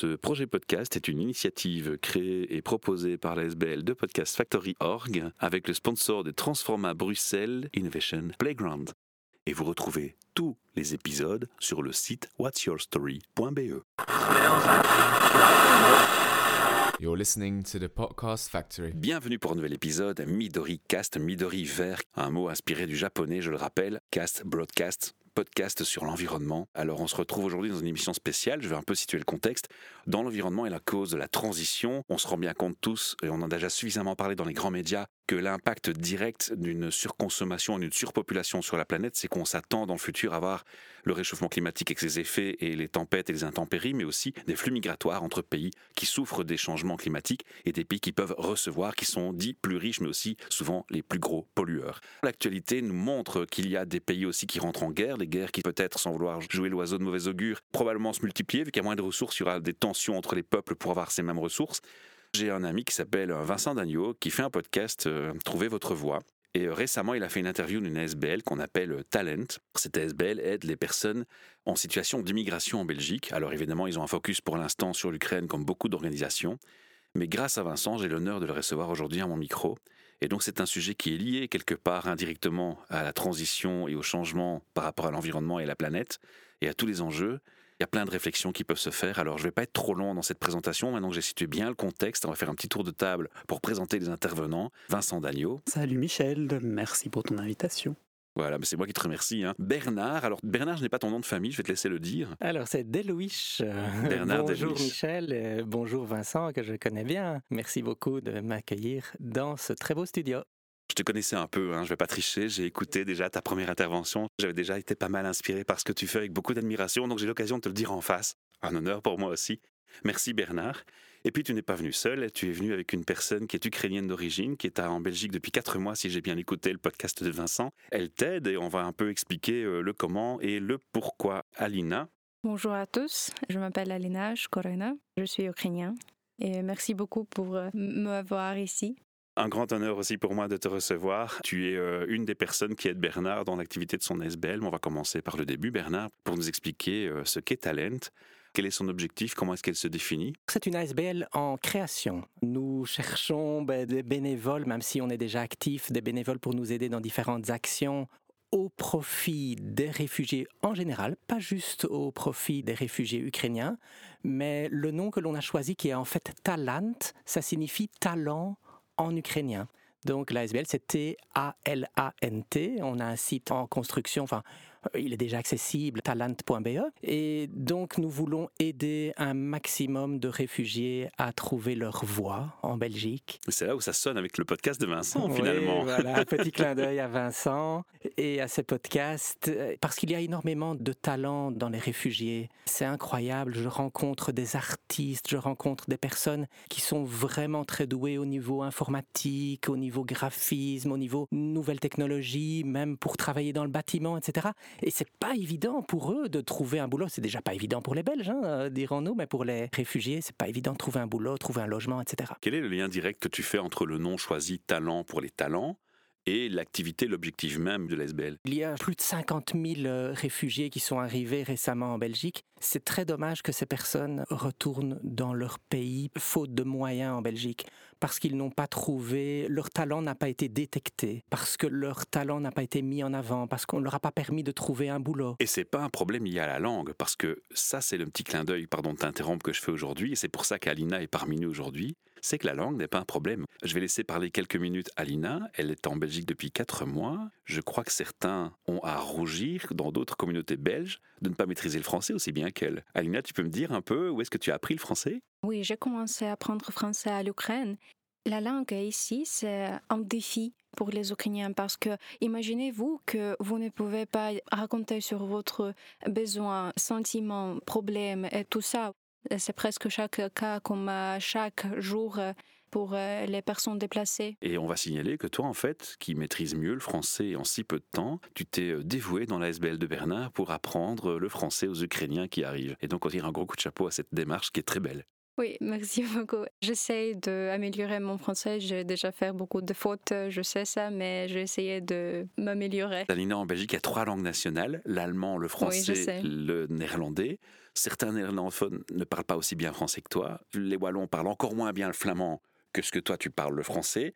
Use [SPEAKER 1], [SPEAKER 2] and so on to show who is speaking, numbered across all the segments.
[SPEAKER 1] Ce projet podcast est une initiative créée et proposée par la SBL de Podcast Factory Org avec le sponsor de Transforma Bruxelles Innovation Playground. Et vous retrouvez tous les épisodes sur le site whatsyourstory.be.
[SPEAKER 2] You're listening to the Podcast Factory.
[SPEAKER 1] Bienvenue pour un nouvel épisode Midori Cast, Midori vert, un mot inspiré du japonais, je le rappelle, cast, broadcast, podcast sur l'environnement. Alors on se retrouve aujourd'hui dans une émission spéciale, je vais un peu situer le contexte. Dans l'environnement et la cause de la transition, on se rend bien compte tous, et on en a déjà suffisamment parlé dans les grands médias, que l'impact direct d'une surconsommation et d'une surpopulation sur la planète, c'est qu'on s'attend dans le futur à voir le réchauffement climatique avec ses effets et les tempêtes et les intempéries, mais aussi des flux migratoires entre pays qui souffrent des changements climatiques et des pays qui peuvent recevoir, qui sont dits plus riches, mais aussi souvent les plus gros pollueurs. L'actualité nous montre qu'il y a des pays aussi qui rentrent en guerre, des guerres qui peut-être, sans vouloir jouer l'oiseau de mauvais augure, probablement se multiplier, vu qu'il y a moins de ressources, il y aura des tensions entre les peuples pour avoir ces mêmes ressources. J'ai un ami qui s'appelle Vincent Dagneau qui fait un podcast euh, Trouvez votre voix. Et euh, récemment, il a fait une interview d'une SBL qu'on appelle euh, Talent. Cette SBL aide les personnes en situation d'immigration en Belgique. Alors évidemment, ils ont un focus pour l'instant sur l'Ukraine comme beaucoup d'organisations. Mais grâce à Vincent, j'ai l'honneur de le recevoir aujourd'hui à mon micro. Et donc c'est un sujet qui est lié quelque part indirectement à la transition et au changement par rapport à l'environnement et à la planète et à tous les enjeux. Il y a plein de réflexions qui peuvent se faire. Alors, je ne vais pas être trop long dans cette présentation. Maintenant que j'ai situé bien le contexte, on va faire un petit tour de table pour présenter les intervenants. Vincent Dagneau.
[SPEAKER 3] Salut Michel, merci pour ton invitation.
[SPEAKER 1] Voilà, c'est moi qui te remercie. Hein. Bernard, alors Bernard, je n'ai pas ton nom de famille, je vais te laisser le dire.
[SPEAKER 4] Alors c'est Delouiche.
[SPEAKER 1] Bernard
[SPEAKER 4] bonjour
[SPEAKER 1] Delouiche.
[SPEAKER 4] Michel, euh, bonjour Vincent, que je connais bien. Merci beaucoup de m'accueillir dans ce très beau studio.
[SPEAKER 1] Je te connaissais un peu, hein, je vais pas tricher, j'ai écouté déjà ta première intervention, j'avais déjà été pas mal inspiré par ce que tu fais avec beaucoup d'admiration, donc j'ai l'occasion de te le dire en face. Un honneur pour moi aussi. Merci Bernard. Et puis tu n'es pas venu seul, tu es venu avec une personne qui est ukrainienne d'origine, qui est en Belgique depuis quatre mois, si j'ai bien écouté le podcast de Vincent. Elle t'aide et on va un peu expliquer euh, le comment et le pourquoi. Alina,
[SPEAKER 5] Bonjour à tous, je m'appelle Alina Shkorena, je suis ukrainien et merci beaucoup pour euh, me voir ici.
[SPEAKER 1] Un grand honneur aussi pour moi de te recevoir. Tu es euh, une des personnes qui aide Bernard dans l'activité de son SBL. On va commencer par le début, Bernard, pour nous expliquer euh, ce qu'est Talent. Quel est son objectif? Comment est-ce qu'elle se définit?
[SPEAKER 4] C'est une ASBL en création. Nous cherchons ben, des bénévoles, même si on est déjà actif, des bénévoles pour nous aider dans différentes actions au profit des réfugiés en général, pas juste au profit des réfugiés ukrainiens, mais le nom que l'on a choisi qui est en fait Talant, ça signifie talent en ukrainien. Donc l'ASBL c'est T-A-L-A-N-T, on a un site en construction, enfin il est déjà accessible, talent.be. Et donc, nous voulons aider un maximum de réfugiés à trouver leur voie en Belgique.
[SPEAKER 1] C'est là où ça sonne avec le podcast de Vincent,
[SPEAKER 4] Oui,
[SPEAKER 1] finalement.
[SPEAKER 4] voilà, un petit clin d'œil à Vincent et à ces podcasts, euh, parce qu'il y a énormément de talent dans les réfugiés. C'est incroyable, je rencontre des artistes, je rencontre des personnes qui sont vraiment très douées au niveau informatique, au niveau graphisme, au niveau nouvelles technologies, même pour travailler dans le bâtiment, etc. Et c'est pas évident pour eux de trouver un boulot. C'est déjà pas évident pour les Belges, hein, euh, dirons-nous, mais pour les réfugiés, c'est pas évident de trouver un boulot, trouver un logement, etc.
[SPEAKER 1] Quel est le lien direct que tu fais entre le nom choisi talent pour les talents et l'activité, l'objectif même de l'SBL
[SPEAKER 4] Il y a plus de 50 000 euh, réfugiés qui sont arrivés récemment en Belgique. C'est très dommage que ces personnes retournent dans leur pays faute de moyens en Belgique, parce qu'ils n'ont pas trouvé, leur talent n'a pas été détecté, parce que leur talent n'a pas été mis en avant, parce qu'on ne leur a pas permis de trouver un boulot.
[SPEAKER 1] Et c'est pas un problème lié à la langue, parce que ça, c'est le petit clin d'œil, pardon de t'interrompre, que je fais aujourd'hui, et c'est pour ça qu'Alina est parmi nous aujourd'hui. C'est que la langue n'est pas un problème. Je vais laisser parler quelques minutes Alina. Elle est en Belgique depuis quatre mois. Je crois que certains ont à rougir dans d'autres communautés belges de ne pas maîtriser le français aussi bien qu'elle. Alina, tu peux me dire un peu où est-ce que tu as appris le français?
[SPEAKER 5] Oui, j'ai commencé à apprendre français à l'Ukraine. La langue ici, c'est un défi pour les Ukrainiens parce que imaginez-vous que vous ne pouvez pas raconter sur votre besoin, sentiments, problèmes et tout ça. C'est presque chaque cas comme euh, chaque jour euh, pour euh, les personnes déplacées.
[SPEAKER 1] Et on va signaler que toi, en fait, qui maîtrise mieux le français en si peu de temps, tu t'es euh, dévoué dans la SBL de Bernard pour apprendre le français aux Ukrainiens qui arrivent. Et donc, on tire un gros coup de chapeau à cette démarche qui est très belle.
[SPEAKER 5] Oui, merci beaucoup. J'essaie d'améliorer mon français. J'ai déjà fait beaucoup de fautes, je sais ça, mais j'ai essayé de m'améliorer.
[SPEAKER 1] Alina, en Belgique, il y a trois langues nationales l'allemand, le français,
[SPEAKER 5] sais.
[SPEAKER 1] le néerlandais. Certains néerlandophones ne parlent pas aussi bien français que toi. Les Wallons parlent encore moins bien le flamand que ce que toi tu parles le français.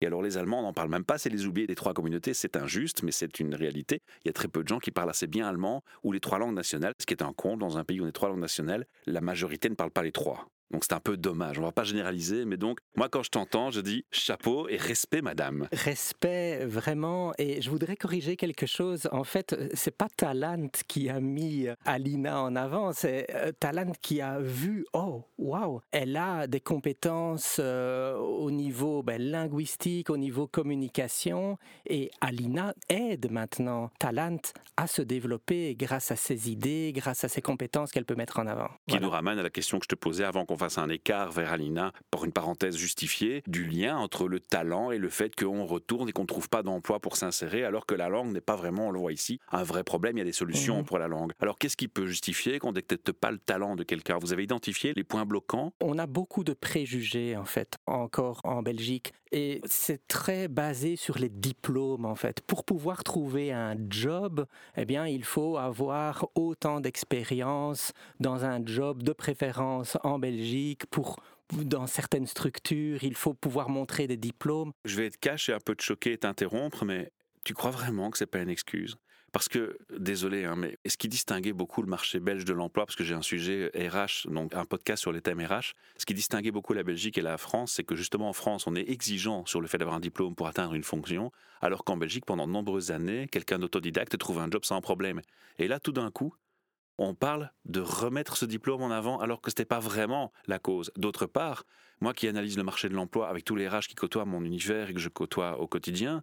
[SPEAKER 1] Et alors les Allemands, n'en parle même pas, c'est les oubliés des trois communautés, c'est injuste, mais c'est une réalité. Il y a très peu de gens qui parlent assez bien allemand ou les trois langues nationales, ce qui est un comble dans un pays où on est trois langues nationales, la majorité ne parle pas les trois. Donc c'est un peu dommage, on va pas généraliser, mais donc moi quand je t'entends, je dis chapeau et respect madame.
[SPEAKER 4] Respect vraiment, et je voudrais corriger quelque chose. En fait, c'est pas Talant qui a mis Alina en avant, c'est euh, Talant qui a vu, oh, waouh, elle a des compétences euh, au niveau ben, linguistique, au niveau communication, et Alina aide maintenant Talant à se développer grâce à ses idées, grâce à ses compétences qu'elle peut mettre en avant.
[SPEAKER 1] Qui
[SPEAKER 4] Voilà.
[SPEAKER 1] nous ramène à la question que je te posais avant qu'on fasse un écart vers Alina, pour une parenthèse justifiée, du lien entre le talent et le fait qu'on retourne et qu'on ne trouve pas d'emploi pour s'insérer, alors que la langue n'est pas vraiment, on le voit ici, un vrai problème, il y a des solutions
[SPEAKER 4] Mhm.
[SPEAKER 1] pour la langue. Alors qu'est-ce qui peut justifier qu'on ne détecte pas le talent de quelqu'un? Vous avez identifié les points bloquants?
[SPEAKER 4] On a beaucoup de préjugés en fait encore en Belgique et c'est très basé sur les diplômes en fait. Pour pouvoir trouver un job, eh bien il faut avoir autant d'expérience dans un job de préférence en Belgique pour dans certaines structures, il faut pouvoir montrer des diplômes.
[SPEAKER 1] Je vais être cash et un peu te choquer et t'interrompre, mais tu crois vraiment que c'est pas une excuse? Parce que, désolé, hein, mais ce qui distinguait beaucoup le marché belge de l'emploi, parce que j'ai un sujet RH, donc un podcast sur les thèmes RH, ce qui distinguait beaucoup la Belgique et la France, c'est que justement en France, on est exigeant sur le fait d'avoir un diplôme pour atteindre une fonction, alors qu'en Belgique, pendant de nombreuses années, quelqu'un d'autodidacte trouve un job sans problème. Et là, tout d'un coup, on parle de remettre ce diplôme en avant alors que ce n'était pas vraiment la cause. D'autre part, moi qui analyse le marché de l'emploi avec tous les RH qui côtoient mon univers et que je côtoie au quotidien,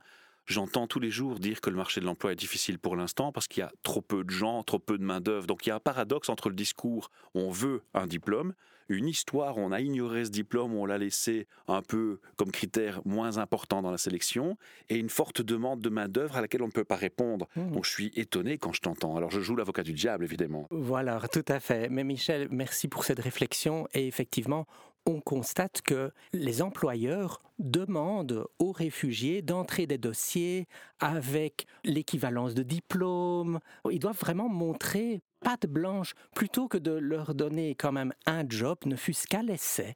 [SPEAKER 1] j'entends tous les jours dire que le marché de l'emploi est difficile pour l'instant parce qu'il y a trop peu de gens, trop peu de main-d'œuvre. Donc il y a un paradoxe entre le discours on veut un diplôme, une histoire on a ignoré ce diplôme, on l'a laissé un peu comme critère moins important dans la sélection, et une forte demande de main-d'œuvre à laquelle on ne peut pas répondre.
[SPEAKER 4] Hmm.
[SPEAKER 1] Donc je suis étonné quand je t'entends. Alors je joue l'avocat du diable évidemment.
[SPEAKER 4] Voilà, tout à fait. Mais Michel, merci pour cette réflexion. Et effectivement, on constate que les employeurs demandent aux réfugiés d'entrer des dossiers avec l'équivalence de diplôme. Ils doivent vraiment montrer patte blanche plutôt que de leur donner quand même un job, ne fût-ce qu'à l'essai.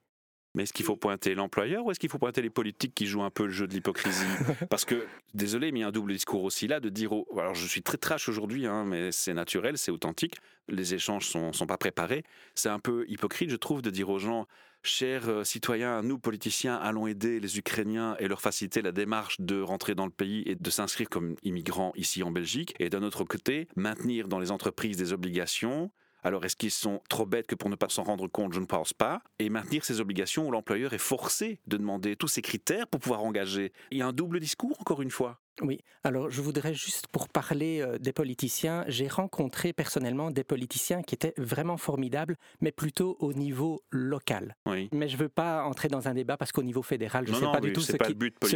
[SPEAKER 1] Mais est-ce qu'il faut pointer l'employeur ou est-ce qu'il faut pointer les politiques qui jouent un peu le jeu de l'hypocrisie? Parce que, désolé, mais il y a un double discours aussi là de dire, alors je suis très trash aujourd'hui, hein, mais c'est naturel, c'est authentique, les échanges sont, sont pas préparés. C'est un peu hypocrite, je trouve, de dire aux gens, chers euh, citoyens, nous politiciens, allons aider les Ukrainiens et leur faciliter la démarche de rentrer dans le pays et de s'inscrire comme immigrants ici en Belgique. Et d'un autre côté, maintenir dans les entreprises des obligations alors, est-ce qu'ils sont trop bêtes que pour ne pas s'en rendre compte? Je ne pense pas. Et maintenir ces obligations où l'employeur est forcé de demander tous ces critères pour pouvoir engager. Il y a un double discours, encore une fois.
[SPEAKER 4] Oui, alors je voudrais juste pour parler euh, des politiciens, j'ai rencontré personnellement des politiciens qui étaient vraiment formidables, mais plutôt au niveau local.
[SPEAKER 1] Oui.
[SPEAKER 4] Mais je ne veux pas entrer dans un débat parce qu'au niveau fédéral, je ne sais
[SPEAKER 1] non,
[SPEAKER 4] pas du tout ce
[SPEAKER 1] pas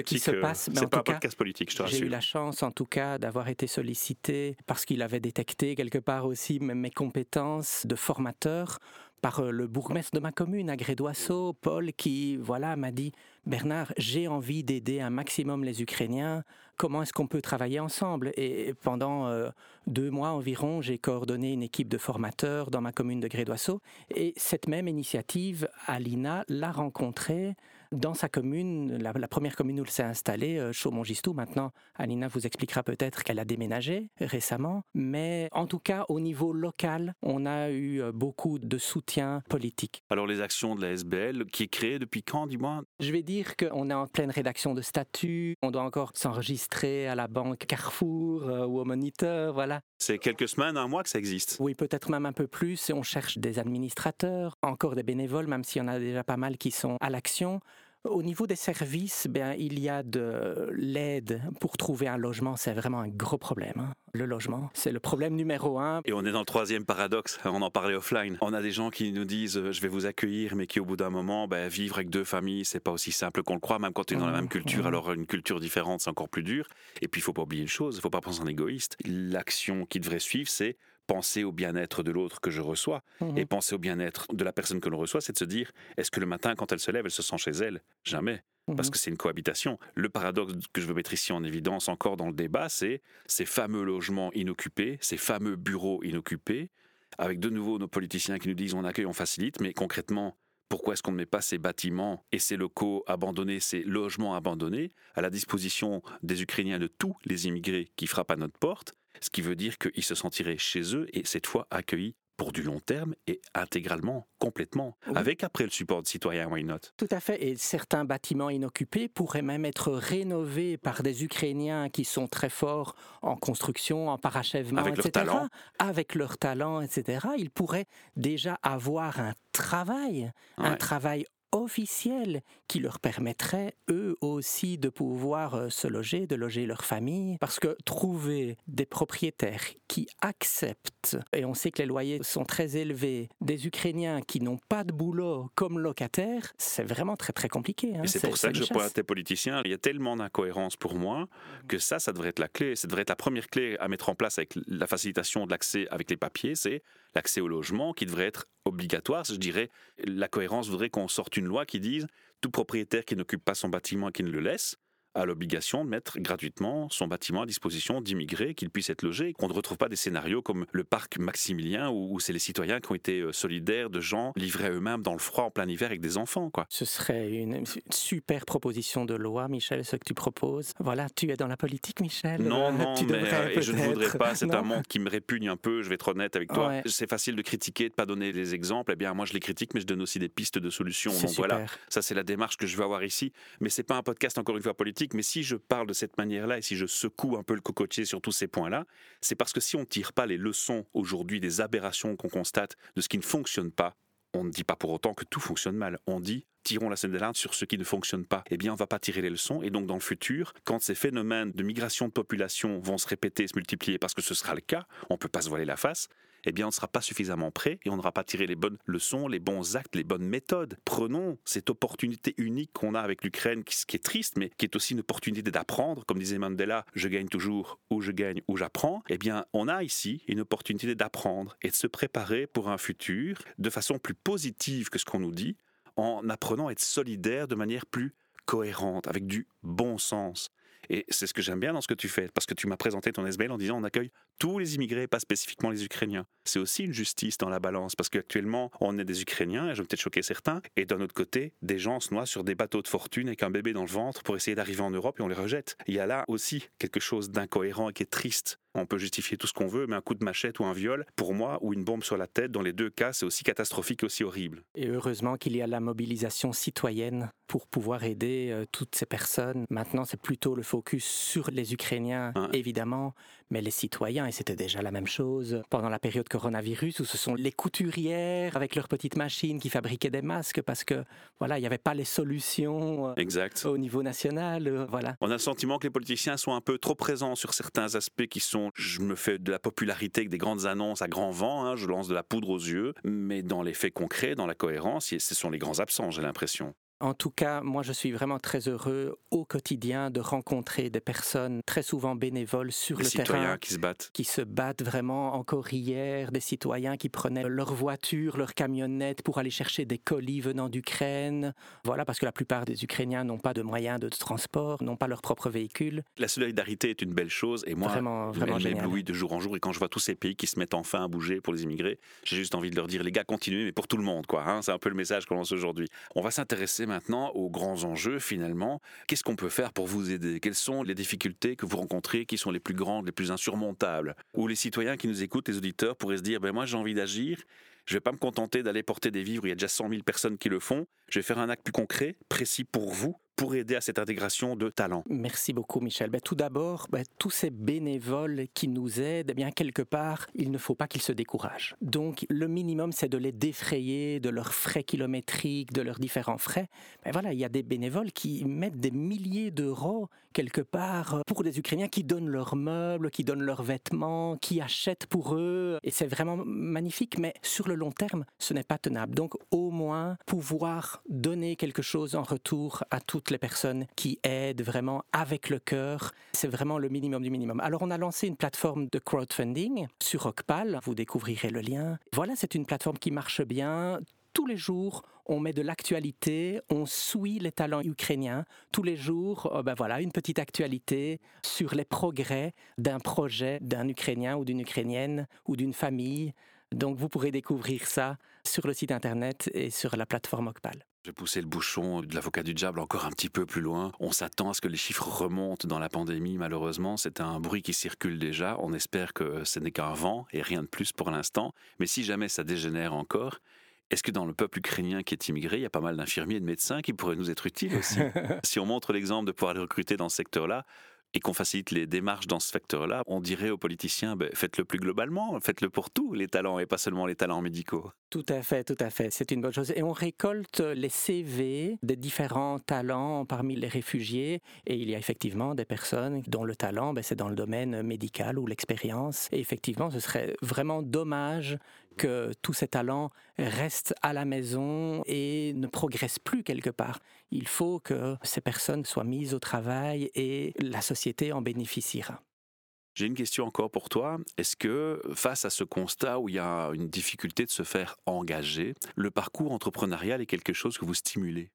[SPEAKER 4] qui, ce se
[SPEAKER 1] euh,
[SPEAKER 4] passe. Mais en
[SPEAKER 1] pas
[SPEAKER 4] tout
[SPEAKER 1] un
[SPEAKER 4] cas,
[SPEAKER 1] politique, je te
[SPEAKER 4] j'ai
[SPEAKER 1] rassure.
[SPEAKER 4] eu la chance en tout cas d'avoir été sollicité parce qu'il avait détecté quelque part aussi mes compétences de formateur par euh, le bourgmestre de ma commune, à Grédoisseau, Paul, qui voilà m'a dit Bernard, j'ai envie d'aider un maximum les Ukrainiens. Comment est-ce qu'on peut travailler ensemble? Et pendant euh, deux mois environ, j'ai coordonné une équipe de formateurs dans ma commune de Grédoisseau. Et cette même initiative, Alina l'a rencontrée dans sa commune, la, la première commune où elle s'est installée, euh, Chaumont-Gistou. Maintenant, Alina vous expliquera peut-être qu'elle a déménagé récemment. Mais en tout cas, au niveau local, on a eu euh, beaucoup de soutien politique.
[SPEAKER 1] Alors, les actions de la SBL, qui est créée depuis quand, dis-moi?
[SPEAKER 4] Je vais dire qu'on est en pleine rédaction de statut, on doit encore s'enregistrer à la banque Carrefour euh, ou au Moniteur, voilà.
[SPEAKER 1] C'est quelques semaines, un mois que ça existe.
[SPEAKER 4] Oui, peut-être même un peu plus, on cherche des administrateurs, encore des bénévoles, même s'il y en a déjà pas mal qui sont à l'action. Au niveau des services, ben, il y a de l'aide pour trouver un logement, c'est vraiment un gros problème. hein. Le logement, c'est le problème numéro un.
[SPEAKER 1] Et on est dans le troisième paradoxe, on en parlait offline. On a des gens qui nous disent euh, je vais vous accueillir, mais qui au bout d'un moment, ben, vivre avec deux familles, c'est pas aussi simple qu'on le croit, même quand tu es dans la
[SPEAKER 4] Mhm,
[SPEAKER 1] même culture,
[SPEAKER 4] mhm.
[SPEAKER 1] alors une culture différente, c'est encore plus dur. Et puis il faut pas oublier une chose, il faut pas penser en égoïste. L'action qui devrait suivre, c'est penser au bien-être de l'autre que je reçois.
[SPEAKER 4] Mhm.
[SPEAKER 1] Et penser au bien-être de la personne que l'on reçoit, c'est de se dire, est-ce que le matin, quand elle se lève, elle se sent chez elle? Jamais. Parce
[SPEAKER 4] Mhm.
[SPEAKER 1] que c'est une cohabitation. Le paradoxe que je veux mettre ici en évidence encore dans le débat, c'est ces fameux logements inoccupés, ces fameux bureaux inoccupés, avec de nouveau nos politiciens qui nous disent on accueille, on facilite, mais concrètement, pourquoi est-ce qu'on ne met pas ces bâtiments et ces locaux abandonnés, ces logements abandonnés à la disposition des Ukrainiens, de tous les immigrés qui frappent à notre porte, ce qui veut dire qu'ils se sentiraient chez eux et cette fois accueillis pour du long terme et intégralement, complètement,
[SPEAKER 4] Oui.
[SPEAKER 1] avec après le support de citoyens, why not?
[SPEAKER 4] Tout à fait. Et certains bâtiments inoccupés pourraient même être rénovés par des Ukrainiens qui sont très forts en construction, en parachèvement,
[SPEAKER 1] Avec leur
[SPEAKER 4] etc.
[SPEAKER 1] talent.
[SPEAKER 4] Avec leur talent, etc. Ils pourraient déjà avoir un travail, un travail officiel qui leur permettrait eux aussi de pouvoir euh, se loger, de loger leur famille. Parce que trouver des propriétaires qui acceptent, et on sait que les loyers sont très élevés, des Ukrainiens qui n'ont pas de boulot comme locataires, c'est vraiment très très compliqué. hein.
[SPEAKER 1] Et c'est pour ça que je
[SPEAKER 4] chasse.
[SPEAKER 1] pointe les politiciens. Il y a tellement d'incohérences pour moi que ça, ça devrait être la clé. Ça devrait être la première clé à mettre en place avec la facilitation de l'accès avec les papiers. C'est l'accès au logement qui devrait être obligatoire. Je dirais, la cohérence voudrait qu'on sorte une loi qui dise tout propriétaire qui n'occupe pas son bâtiment et qui ne le laisse a l'obligation de mettre gratuitement son bâtiment à disposition d'immigrés, qu'ils puissent être logés, qu'on ne retrouve pas des scénarios comme le parc Maximilien où, où c'est les citoyens qui ont été euh, solidaires de gens livrés eux-mêmes dans le froid en plein hiver avec des enfants. quoi.
[SPEAKER 4] Ce serait une super proposition de loi, Michel, ce que tu proposes. Voilà, tu es dans la politique, Michel.
[SPEAKER 1] Non,
[SPEAKER 4] Euh,
[SPEAKER 1] non,
[SPEAKER 4] tu
[SPEAKER 1] mais euh, et je ne voudrais pas. C'est un monde qui me répugne un peu. Je vais être honnête avec toi.
[SPEAKER 4] Ouais.
[SPEAKER 1] C'est facile de critiquer, de pas donner des exemples. Eh bien, moi, je les critique, mais je donne aussi des pistes de solutions. Donc voilà, ça c'est la démarche que je veux avoir ici. Mais c'est pas un podcast encore une fois politique. Mais si je parle de cette manière-là et si je secoue un peu le cocotier sur tous ces points-là, c'est parce que si on ne tire pas les leçons aujourd'hui des aberrations qu'on constate de ce qui ne fonctionne pas. On ne dit pas pour autant que tout fonctionne mal. On dit tirons la scène d'alarme sur ce qui ne fonctionne pas. Eh bien, on va pas tirer les leçons. Et donc, dans le futur, quand ces phénomènes de migration de population vont se répéter, se multiplier, parce que ce sera le cas, on peut pas se voiler la face. Eh bien, on ne sera pas suffisamment prêt et on n'aura pas tiré les bonnes leçons, les bons actes, les bonnes méthodes. Prenons cette opportunité unique qu'on a avec l'Ukraine, qui, qui est triste, mais qui est aussi une opportunité d'apprendre. Comme disait Mandela, je gagne toujours ou je gagne ou j'apprends. Eh bien, on a ici une opportunité d'apprendre et de se préparer pour un futur de façon plus positive que ce qu'on nous dit, en apprenant à être solidaire de manière plus cohérente, avec du bon sens. Et c'est ce que j'aime bien dans ce que tu fais, parce que tu m'as présenté ton SBL en disant on accueille tous les immigrés, pas spécifiquement les Ukrainiens. C'est aussi une justice dans la balance, parce qu'actuellement, on est des Ukrainiens, et je vais peut-être choquer certains, et d'un autre côté, des gens se noient sur des bateaux de fortune avec un bébé dans le ventre pour essayer d'arriver en Europe et on les rejette. Il y a là aussi quelque chose d'incohérent et qui est triste. On peut justifier tout ce qu'on veut, mais un coup de machette ou un viol, pour moi, ou une bombe sur la tête, dans les deux cas, c'est aussi catastrophique et aussi horrible.
[SPEAKER 4] Et heureusement qu'il y a la mobilisation citoyenne pour pouvoir aider euh, toutes ces personnes. Maintenant, c'est plutôt le focus sur les Ukrainiens, évidemment, mais les citoyens, et c'était déjà la même chose pendant la période coronavirus, où ce sont les couturières avec leurs petites machines qui fabriquaient des masques parce que, voilà, il n'y avait pas les solutions euh,
[SPEAKER 1] Exact.
[SPEAKER 4] au niveau national. euh, voilà.
[SPEAKER 1] On a le sentiment que les politiciens sont un peu trop présents sur certains aspects qui sont, je me fais de la popularité avec des grandes annonces à grand vent, hein, je lance de la poudre aux yeux, mais dans les faits concrets, dans la cohérence, ce sont les grands absents, j'ai l'impression.
[SPEAKER 4] En tout cas, moi, je suis vraiment très heureux au quotidien de rencontrer des personnes très souvent bénévoles sur le
[SPEAKER 1] citoyens
[SPEAKER 4] terrain
[SPEAKER 1] qui se battent.
[SPEAKER 4] qui se battent vraiment encore hier, des citoyens qui prenaient leur voiture, leur camionnette pour aller chercher des colis venant d'Ukraine. Voilà, parce que la plupart des Ukrainiens n'ont pas de moyens de transport, n'ont pas leur propre véhicule.
[SPEAKER 1] La solidarité est une belle chose et moi,
[SPEAKER 4] Vraiment, vraiment génial.
[SPEAKER 1] m'éblouit de jour en jour. Et quand je vois tous ces pays qui se mettent enfin à bouger pour les immigrés, j'ai juste envie de leur dire, les gars, continuez, mais pour tout le monde, quoi. hein. C'est un peu le message qu'on lance aujourd'hui. On va s'intéresser maintenant aux grands enjeux, finalement. Qu'est-ce qu'on peut faire pour vous aider? Quelles sont les difficultés que vous rencontrez qui sont les plus grandes, les plus insurmontables? Où les citoyens qui nous écoutent, les auditeurs, pourraient se dire, ben moi, j'ai envie d'agir. Je vais pas me contenter d'aller porter des vivres, il y a déjà 100 000 personnes qui le font. Je vais faire un acte plus concret, précis pour vous, pour aider à cette intégration de talents.
[SPEAKER 4] Merci beaucoup, Michel. Ben, tout d'abord, ben, tous ces bénévoles qui nous aident, eh quelque part, il ne faut pas qu'ils se découragent. Donc, le minimum, c'est de les défrayer de leurs frais kilométriques, de leurs différents frais. Ben, voilà, il y a des bénévoles qui mettent des milliers d'euros quelque part pour des Ukrainiens qui donnent leurs meubles, qui donnent leurs vêtements, qui achètent pour eux. Et c'est vraiment magnifique, mais sur le long terme, ce n'est pas tenable. Donc, au moins, pouvoir donner quelque chose en retour à toute les personnes qui aident vraiment avec le cœur. C'est vraiment le minimum du minimum. Alors on a lancé une plateforme de crowdfunding sur Rockpal. Vous découvrirez le lien. Voilà, c'est une plateforme qui marche bien tous les jours, on met de l'actualité, on suit les talents ukrainiens. Tous les jours, oh ben voilà, une petite actualité sur les progrès d'un projet d'un Ukrainien ou d'une Ukrainienne ou d'une famille. Donc vous pourrez découvrir ça sur le site internet et sur la plateforme Ocpal.
[SPEAKER 1] Je vais pousser le bouchon de l'avocat du diable encore un petit peu plus loin. On s'attend à ce que les chiffres remontent dans la pandémie, malheureusement. C'est un bruit qui circule déjà. On espère que ce n'est qu'un vent et rien de plus pour l'instant. Mais si jamais ça dégénère encore, est-ce que dans le peuple ukrainien qui est immigré, il y a pas mal d'infirmiers et de médecins qui pourraient nous être utiles aussi? Si on montre l'exemple de pouvoir les recruter dans ce secteur-là, et qu'on facilite les démarches dans ce secteur-là, on dirait aux politiciens, ben, faites-le plus globalement, faites-le pour tous les talents et pas seulement les talents médicaux.
[SPEAKER 4] Tout à fait, tout à fait. C'est une bonne chose. Et on récolte les CV des différents talents parmi les réfugiés. Et il y a effectivement des personnes dont le talent, ben, c'est dans le domaine médical ou l'expérience. Et effectivement, ce serait vraiment dommage que tous ces talents restent à la maison et ne progressent plus quelque part. Il faut que ces personnes soient mises au travail et la société en bénéficiera.
[SPEAKER 1] J'ai une question encore pour toi. Est-ce que face à ce constat où il y a une difficulté de se faire engager, le parcours entrepreneurial est quelque chose que vous stimulez?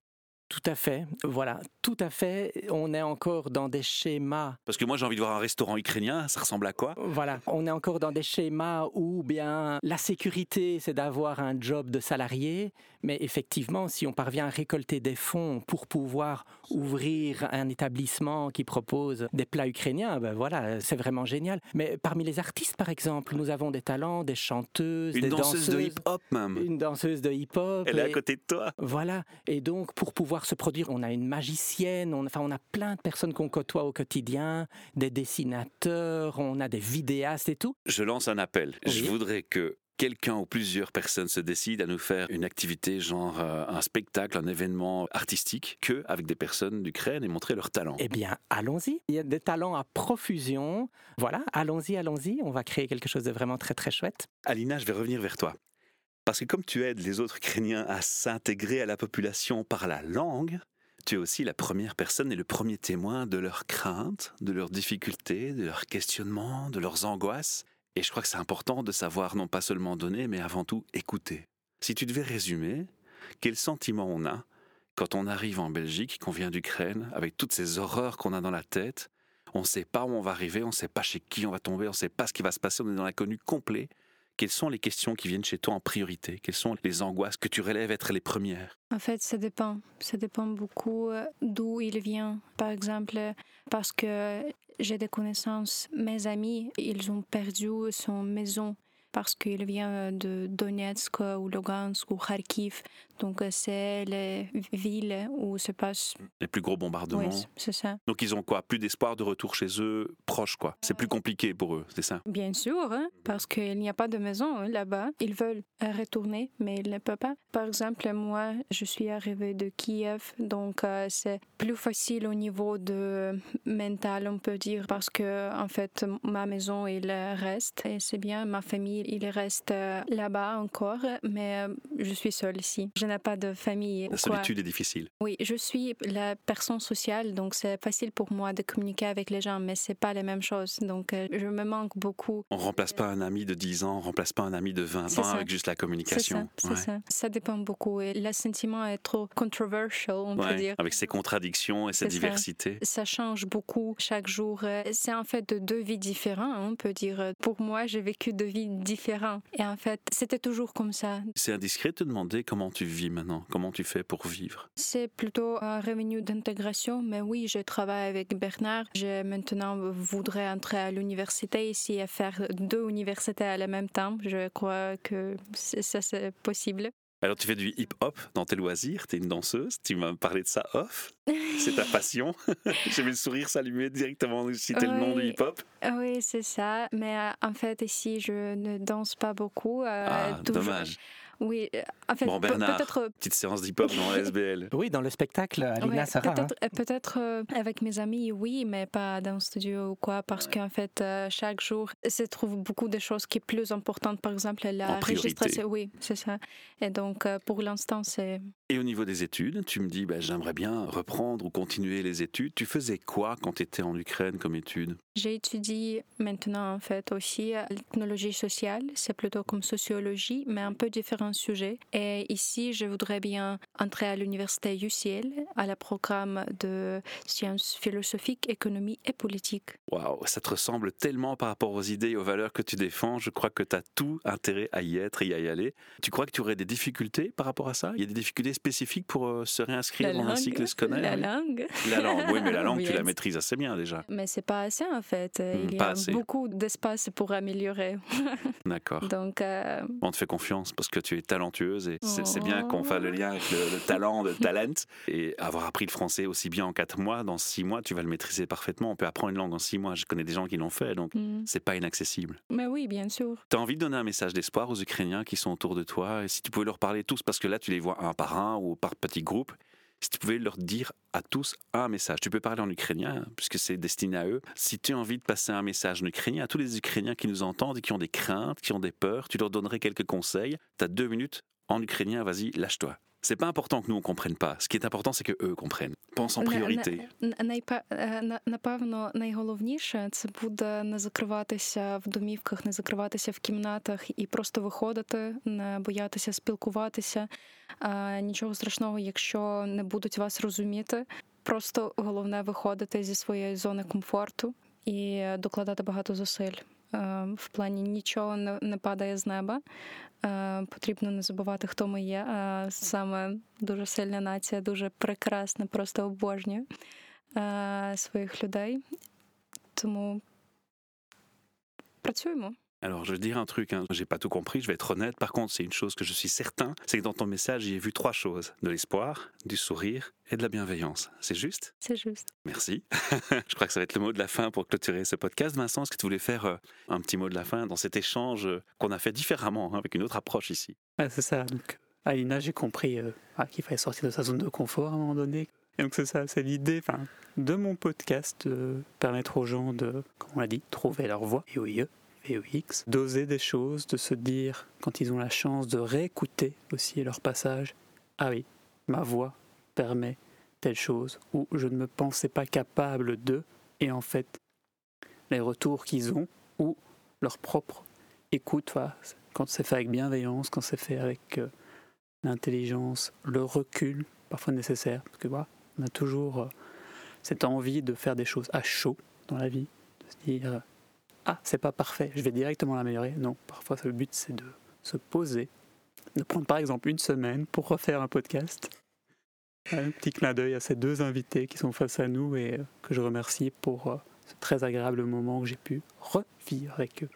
[SPEAKER 4] Tout à fait, voilà, tout à fait. On est encore dans des schémas.
[SPEAKER 1] Parce que moi j'ai envie de voir un restaurant ukrainien, ça ressemble à quoi?
[SPEAKER 4] Voilà, on est encore dans des schémas où bien la sécurité c'est d'avoir un job de salarié, mais effectivement si on parvient à récolter des fonds pour pouvoir ouvrir un établissement qui propose des plats ukrainiens, ben voilà, c'est vraiment génial. Mais parmi les artistes par exemple, nous avons des talents, des chanteuses,
[SPEAKER 1] une
[SPEAKER 4] des
[SPEAKER 1] danseuse
[SPEAKER 4] danseuses,
[SPEAKER 1] de hip-hop même.
[SPEAKER 4] Une danseuse de hip-hop.
[SPEAKER 1] Elle est à côté de toi.
[SPEAKER 4] Voilà, et donc pour pouvoir se produire. On a une magicienne, on, enfin, on a plein de personnes qu'on côtoie au quotidien, des dessinateurs, on a des vidéastes et tout.
[SPEAKER 1] Je lance un appel. Je voudrais que quelqu'un ou plusieurs personnes se décident à nous faire une activité genre euh, un spectacle, un événement artistique, que avec des personnes d'Ukraine et montrer leur talent.
[SPEAKER 4] Eh bien, allons-y. Il y a des talents à profusion. Voilà, allons-y, allons-y. On va créer quelque chose de vraiment très très chouette.
[SPEAKER 1] Alina, je vais revenir vers toi. Parce que comme tu aides les autres Ukrainiens à s'intégrer à la population par la langue, tu es aussi la première personne et le premier témoin de leurs craintes, de leurs difficultés, de leurs questionnements, de leurs angoisses. Et je crois que c'est important de savoir non pas seulement donner, mais avant tout écouter. Si tu devais résumer, quel sentiment on a quand on arrive en Belgique, qu'on vient d'Ukraine, avec toutes ces horreurs qu'on a dans la tête, on ne sait pas où on va arriver, on ne sait pas chez qui on va tomber, on ne sait pas ce qui va se passer, on est dans l'inconnu complet, quelles sont les questions qui viennent chez toi en priorité? Quelles sont les angoisses que tu relèves être les premières?
[SPEAKER 5] En fait, ça dépend. Ça dépend beaucoup euh, d'où il vient. Par exemple, parce que j'ai des connaissances, mes amis, ils ont perdu son maison parce qu'il vient de Donetsk ou Lugansk ou Kharkiv. Donc euh, c'est les villes où se passe
[SPEAKER 1] les plus gros bombardements.
[SPEAKER 5] Oui, c'est ça.
[SPEAKER 1] Donc ils ont quoi? Plus d'espoir de retour chez eux, proche quoi. C'est plus compliqué pour eux, c'est ça?
[SPEAKER 5] Bien sûr, hein, parce qu'il n'y a pas de maison hein, là-bas. Ils veulent retourner, mais ils ne peuvent pas. Par exemple, moi, je suis arrivée de Kiev, donc euh, c'est plus facile au niveau de mental, on peut dire, parce que en fait ma maison il reste et c'est bien. Ma famille il reste euh, là-bas encore, mais je suis seule ici je n'ai pas de famille.
[SPEAKER 1] La solitude est difficile.
[SPEAKER 5] Oui, je suis la personne sociale, donc c'est facile pour moi de communiquer avec les gens, mais c'est pas la même chose. Donc euh, je me manque beaucoup.
[SPEAKER 1] On remplace pas un ami de 10 ans, on remplace pas un ami de 20 ans avec juste la communication.
[SPEAKER 5] Ça, ça, ça. dépend beaucoup. Et le sentiment est trop controversial, on peut dire.
[SPEAKER 1] Avec ses contradictions et sa diversité.
[SPEAKER 5] Ça. change beaucoup chaque jour. C'est en fait deux vies différentes, on peut dire. Pour moi, j'ai vécu deux vies différentes. Et en fait, c'était toujours comme ça.
[SPEAKER 1] C'est indiscret de te demander comment tu vis maintenant Comment tu fais pour vivre
[SPEAKER 5] C'est plutôt un revenu d'intégration, mais oui, je travaille avec Bernard. Je maintenant voudrais entrer à l'université ici et faire deux universités à la même temps. Je crois que ça c'est possible.
[SPEAKER 1] Alors tu fais du hip-hop dans tes loisirs, tu es une danseuse, tu m'as parlé de ça off, c'est ta passion. J'ai vu le sourire s'allumer directement citer le nom du hip-hop.
[SPEAKER 5] Oui, c'est ça, mais euh, en fait ici je ne danse pas beaucoup.
[SPEAKER 1] Euh, ah, dommage.
[SPEAKER 5] Oui, euh, en fait,
[SPEAKER 1] Bon, Bernard.
[SPEAKER 5] peut-être
[SPEAKER 1] Petite séance d'hip-hop dans SBL.
[SPEAKER 4] Oui, dans le spectacle, Alina
[SPEAKER 5] Ouais,
[SPEAKER 4] Sarah. hein.
[SPEAKER 5] peut-être, euh, peut-être euh, avec mes amis, oui, mais pas dans le studio ou quoi, parce qu'en fait, euh, chaque jour, se trouve beaucoup de choses qui sont plus importantes. Par exemple, la
[SPEAKER 1] En priorité.
[SPEAKER 5] registration. Oui, c'est ça. Et donc, euh, pour l'instant, c'est.
[SPEAKER 1] Et au niveau des études, tu me dis, bah, j'aimerais bien reprendre ou continuer les études. Tu faisais quoi quand tu étais en Ukraine comme études
[SPEAKER 5] J'ai étudié maintenant, en fait, aussi euh, l'ethnologie sociale. C'est plutôt comme sociologie, mais un peu différents sujets. Et ici, je voudrais bien entrer à l'université UCL, à la programme de sciences philosophiques, économie et politique.
[SPEAKER 1] Waouh, ça te ressemble tellement par rapport aux idées et aux valeurs que tu défends. Je crois que tu as tout intérêt à y être et à y aller. Tu crois que tu aurais des difficultés par rapport à ça? Il y a des difficultés spécifiques pour euh, se réinscrire dans un cycle scolaire?
[SPEAKER 5] La
[SPEAKER 1] oui
[SPEAKER 5] langue.
[SPEAKER 1] La langue, oui, mais la langue, tu la maîtrises assez bien déjà.
[SPEAKER 5] Mais c'est pas assez en fait.
[SPEAKER 1] Hmm,
[SPEAKER 5] Il y a
[SPEAKER 1] assez.
[SPEAKER 5] beaucoup d'espace pour améliorer.
[SPEAKER 1] D'accord.
[SPEAKER 5] Donc, euh,
[SPEAKER 1] On te fait confiance parce que tu es talentueuse et c'est bien qu'on
[SPEAKER 5] Oh.
[SPEAKER 1] fasse le lien avec le, le talent, le talent. Et avoir appris le français aussi bien en quatre mois, dans six mois, tu vas le maîtriser parfaitement. On peut apprendre une langue en six mois. Je connais des gens qui l'ont fait, donc
[SPEAKER 5] hmm.
[SPEAKER 1] c'est pas inaccessible.
[SPEAKER 5] mais oui, bien sûr.
[SPEAKER 1] Tu as envie de donner un message d'espoir aux Ukrainiens qui sont autour de toi? Et si tu pouvais leur parler tous, parce que là tu les vois un par un ou par petits groupes, si tu pouvais leur dire à tous un message, tu peux parler en ukrainien hein, puisque c'est destiné à eux. Si tu as envie de passer un message en ukrainien à tous les Ukrainiens qui nous entendent et qui ont des craintes, qui ont des peurs, tu leur donnerais quelques conseils. Tu as deux minutes en ukrainien, vas-y, lâche-toi. C'est pas important que nous on comprenne pas. Ce qui est important, c'est que eux comprennent. Pense en priorité.
[SPEAKER 5] найпе- е, Напевно, найголовніше це буде не закриватися в домівках, не закриватися в кімнатах і просто виходити, не боятися спілкуватися. Нічого страшного, якщо не будуть вас розуміти. Просто головне виходити зі своєї зони комфорту і докладати багато зусиль. Е, В плані нічого не падає з неба. Е, Потрібно не забувати, хто ми є. Саме дуже сильна нація, дуже прекрасна, просто обожнюю е, своїх людей. Тому працюємо.
[SPEAKER 1] Alors, je vais dire un truc, hein. j'ai pas tout compris, je vais être honnête. Par contre, c'est une chose que je suis certain, c'est que dans ton message, j'ai vu trois choses de l'espoir, du sourire et de la bienveillance. C'est juste?
[SPEAKER 5] Це juste.
[SPEAKER 1] Merci. je crois que ça va être le mot de la fin pour clôturer ce podcast. Vincent, est-ce que tu voulais faire euh, un petit mot de la fin dans cet échange euh, qu'on a fait différemment, hein, avec une autre approche ici?
[SPEAKER 3] C'est ça. Donc, Alina, j'ai compris euh, ah, qu'il fallait sortir de sa zone de confort à un moment donné. Et donc, c'est ça, c'est l'idée enfin, de mon podcast de permettre aux gens de, comme on l'a dit, trouver leur voix, VOIE, VOX, d'oser des choses, de se dire, quand ils ont la chance de réécouter aussi leur passage, ah oui, ma voix permet telle chose, ou je ne me pensais pas capable de, et en fait, les retours qu'ils ont, ou leur propre écoute, voilà, quand c'est fait avec bienveillance, quand c'est fait avec euh, l'intelligence, le recul, parfois nécessaire, parce que voilà, on a toujours euh, cette envie de faire des choses à chaud dans la vie, de se dire euh, ah c'est pas parfait, je vais directement l'améliorer. Non, parfois le but c'est de se poser, de prendre par exemple une semaine pour refaire un podcast. Un petit clin d'œil à ces deux invités qui sont face à nous et euh, que je remercie pour euh, ce très agréable moment que j'ai pu revivre avec eux.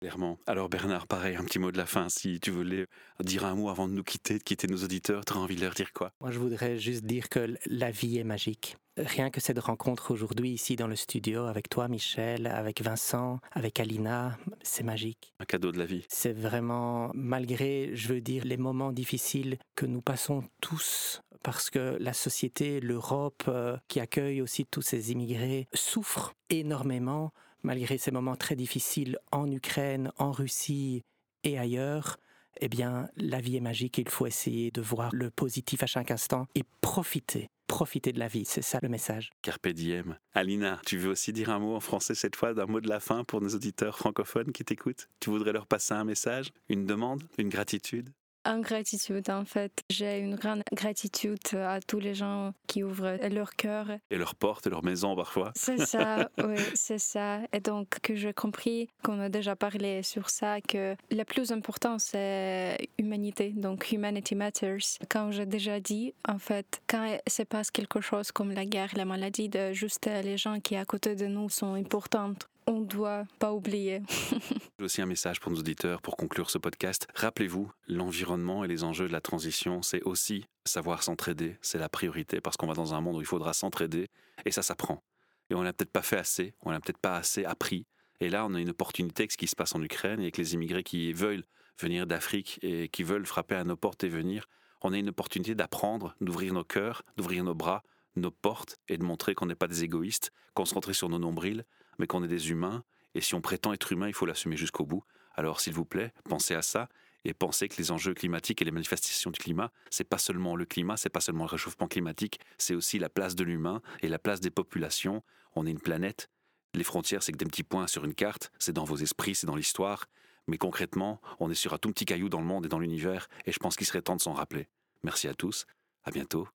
[SPEAKER 1] Clairement. Alors Bernard, pareil, un petit mot de la fin. Si tu voulais dire un mot avant de nous quitter, de quitter nos auditeurs, tu aurais envie de leur dire quoi?
[SPEAKER 4] Moi, je voudrais juste dire que la vie est magique. Rien que cette rencontre aujourd'hui ici dans le studio avec toi, Michel, avec Vincent, avec Alina, c'est magique.
[SPEAKER 1] Un cadeau de la vie.
[SPEAKER 4] C'est vraiment, malgré, je veux dire, les moments difficiles que nous passons tous, parce que la société, l'Europe, euh, qui accueille aussi tous ces immigrés, souffre énormément, malgré ces moments très difficiles en Ukraine, en Russie et ailleurs. Eh bien, la vie est magique il faut essayer de voir le positif à chaque instant et profiter, profiter de la vie. C'est ça le message.
[SPEAKER 1] Carpe diem. Alina, tu veux aussi dire un mot en français cette fois, d'un mot de la fin pour nos auditeurs francophones qui t'écoutent? Tu voudrais leur passer un message, une demande, une gratitude?
[SPEAKER 5] En gratitude, en fait. J'ai une grande gratitude à tous les gens qui ouvrent leur cœur.
[SPEAKER 1] Et leurs portes, leurs maisons parfois
[SPEAKER 5] C'est ça, oui, c'est ça. Et donc, que j'ai compris, qu'on a déjà parlé sur ça, que le plus important, c'est humanité. Donc, humanity matters. Comme j'ai déjà dit, en fait, quand se passe quelque chose comme la guerre, la maladie, de juste les gens qui à côté de nous sont importants. On doit pas oublier.
[SPEAKER 1] J'ai aussi un message pour nos auditeurs pour conclure ce podcast. Rappelez-vous, l'environnement et les enjeux de la transition, c'est aussi savoir s'entraider. C'est la priorité parce qu'on va dans un monde où il faudra s'entraider et ça s'apprend. Et on n'a peut-être pas fait assez, on n'a peut-être pas assez appris. Et là, on a une opportunité avec ce qui se passe en Ukraine et avec les immigrés qui veulent venir d'Afrique et qui veulent frapper à nos portes et venir, on a une opportunité d'apprendre, d'ouvrir nos cœurs, d'ouvrir nos bras, nos portes et de montrer qu'on n'est pas des égoïstes, rentre sur nos nombrils, mais qu'on est des humains. Et si on prétend être humain, il faut l'assumer jusqu'au bout. Alors, s'il vous plaît, pensez à ça et pensez que les enjeux climatiques et les manifestations du climat, c'est pas seulement le climat, c'est pas seulement le réchauffement climatique, c'est aussi la place de l'humain et la place des populations. On est une planète. Les frontières, c'est que des petits points sur une carte, c'est dans vos esprits, c'est dans l'histoire. Mais concrètement, on est sur un tout petit caillou dans le monde et dans l'univers, et je pense qu'il serait temps de s'en rappeler. Merci à tous, à bientôt,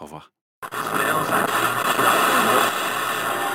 [SPEAKER 1] au revoir.